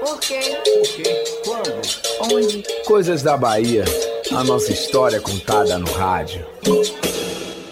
Por quê? Por quê? Quando? Onde? Coisas da Bahia. A nossa história contada no rádio.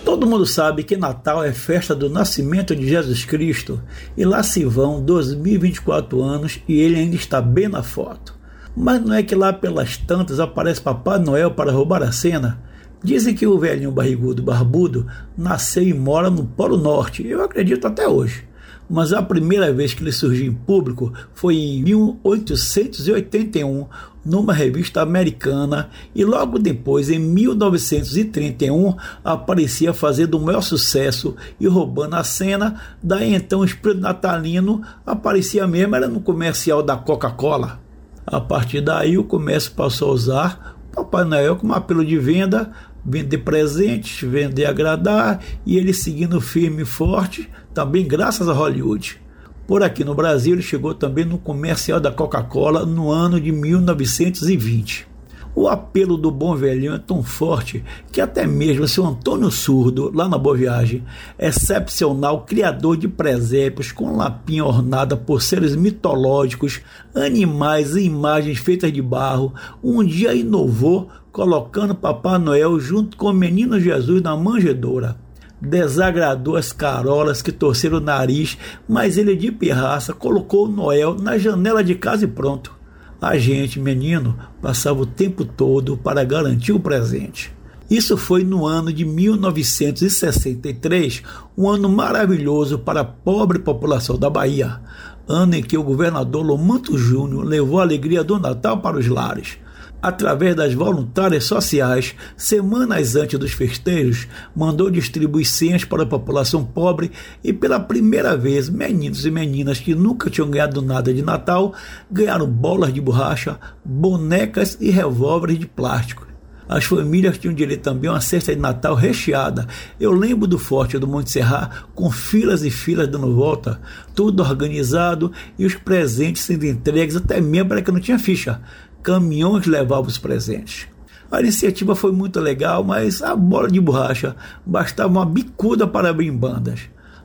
Todo mundo sabe que Natal é festa do nascimento de Jesus Cristo e lá se vão 2024 anos e ele ainda está bem na foto. Mas não é que lá pelas tantas aparece Papai Noel para roubar a cena? Dizem que o velhinho barrigudo barbudo nasceu e mora no Polo Norte. Eu acredito até hoje. Mas a primeira vez que ele surgiu em público foi em 1881, numa revista americana, e logo depois, em 1931, aparecia fazendo o maior sucesso e roubando a cena. Daí então o espírito natalino aparecia mesmo, era no comercial da Coca-Cola. A partir daí o comércio passou a usar Papai Noel como apelo de venda vender presentes, vender agradar e ele seguindo firme e forte, também graças a Hollywood. Por aqui no Brasil, ele chegou também no comercial da Coca-Cola no ano de 1920. O apelo do bom velhinho é tão forte que até mesmo seu Antônio Surdo, lá na Boa Viagem, excepcional criador de presépios com lapinha ornada por seres mitológicos, animais e imagens feitas de barro, um dia inovou colocando Papai Noel junto com o menino Jesus na manjedoura. Desagradou as carolas que torceram o nariz, mas ele de pirraça colocou o Noel na janela de casa e pronto. A gente, menino, passava o tempo todo para garantir o presente. Isso foi no ano de 1963, um ano maravilhoso para a pobre população da Bahia, ano em que o governador Lomanto Júnior levou a alegria do Natal para os lares através das voluntárias sociais, semanas antes dos festejos, mandou distribuir senhas para a população pobre e, pela primeira vez, meninos e meninas que nunca tinham ganhado nada de Natal ganharam bolas de borracha, bonecas e revólveres de plástico. As famílias tinham direito também a uma cesta de Natal recheada. Eu lembro do Forte do Monte Serra com filas e filas dando volta, tudo organizado e os presentes sendo entregues até mesmo para que não tinha ficha caminhões levavam os presentes. A iniciativa foi muito legal, mas a bola de borracha bastava uma bicuda para abrir bandas.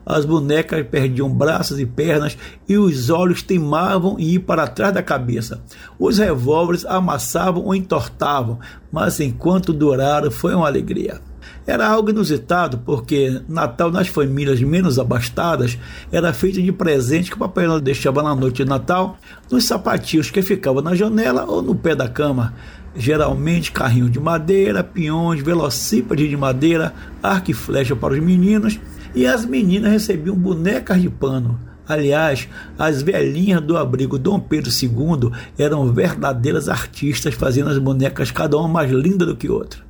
As bonecas perdiam braços e pernas e os olhos teimavam em ir para trás da cabeça. Os revólveres amassavam ou entortavam, mas enquanto duraram foi uma alegria. Era algo inusitado, porque Natal nas famílias menos abastadas era feito de presente que o Papai Noel deixava na noite de Natal nos sapatinhos que ficavam na janela ou no pé da cama. Geralmente carrinho de madeira, peões, velocípede de madeira, arco e flecha para os meninos, e as meninas recebiam bonecas de pano. Aliás, as velhinhas do abrigo Dom Pedro II eram verdadeiras artistas, fazendo as bonecas cada uma mais linda do que outra.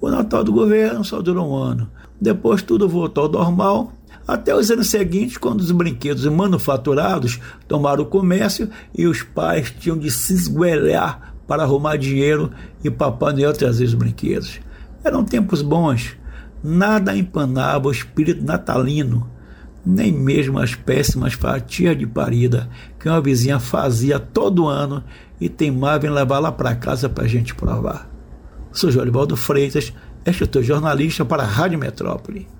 O Natal do governo só durou um ano. Depois tudo voltou ao normal, até os anos seguintes, quando os brinquedos manufaturados tomaram o comércio e os pais tinham de se esguelhar para arrumar dinheiro e Papai Noel trazer os brinquedos. Eram tempos bons. Nada empanava o espírito natalino, nem mesmo as péssimas fatias de parida que uma vizinha fazia todo ano e teimava em levar lá para casa para a gente provar. Sou Jolivaldo Freitas, escritor jornalista para a Rádio Metrópole.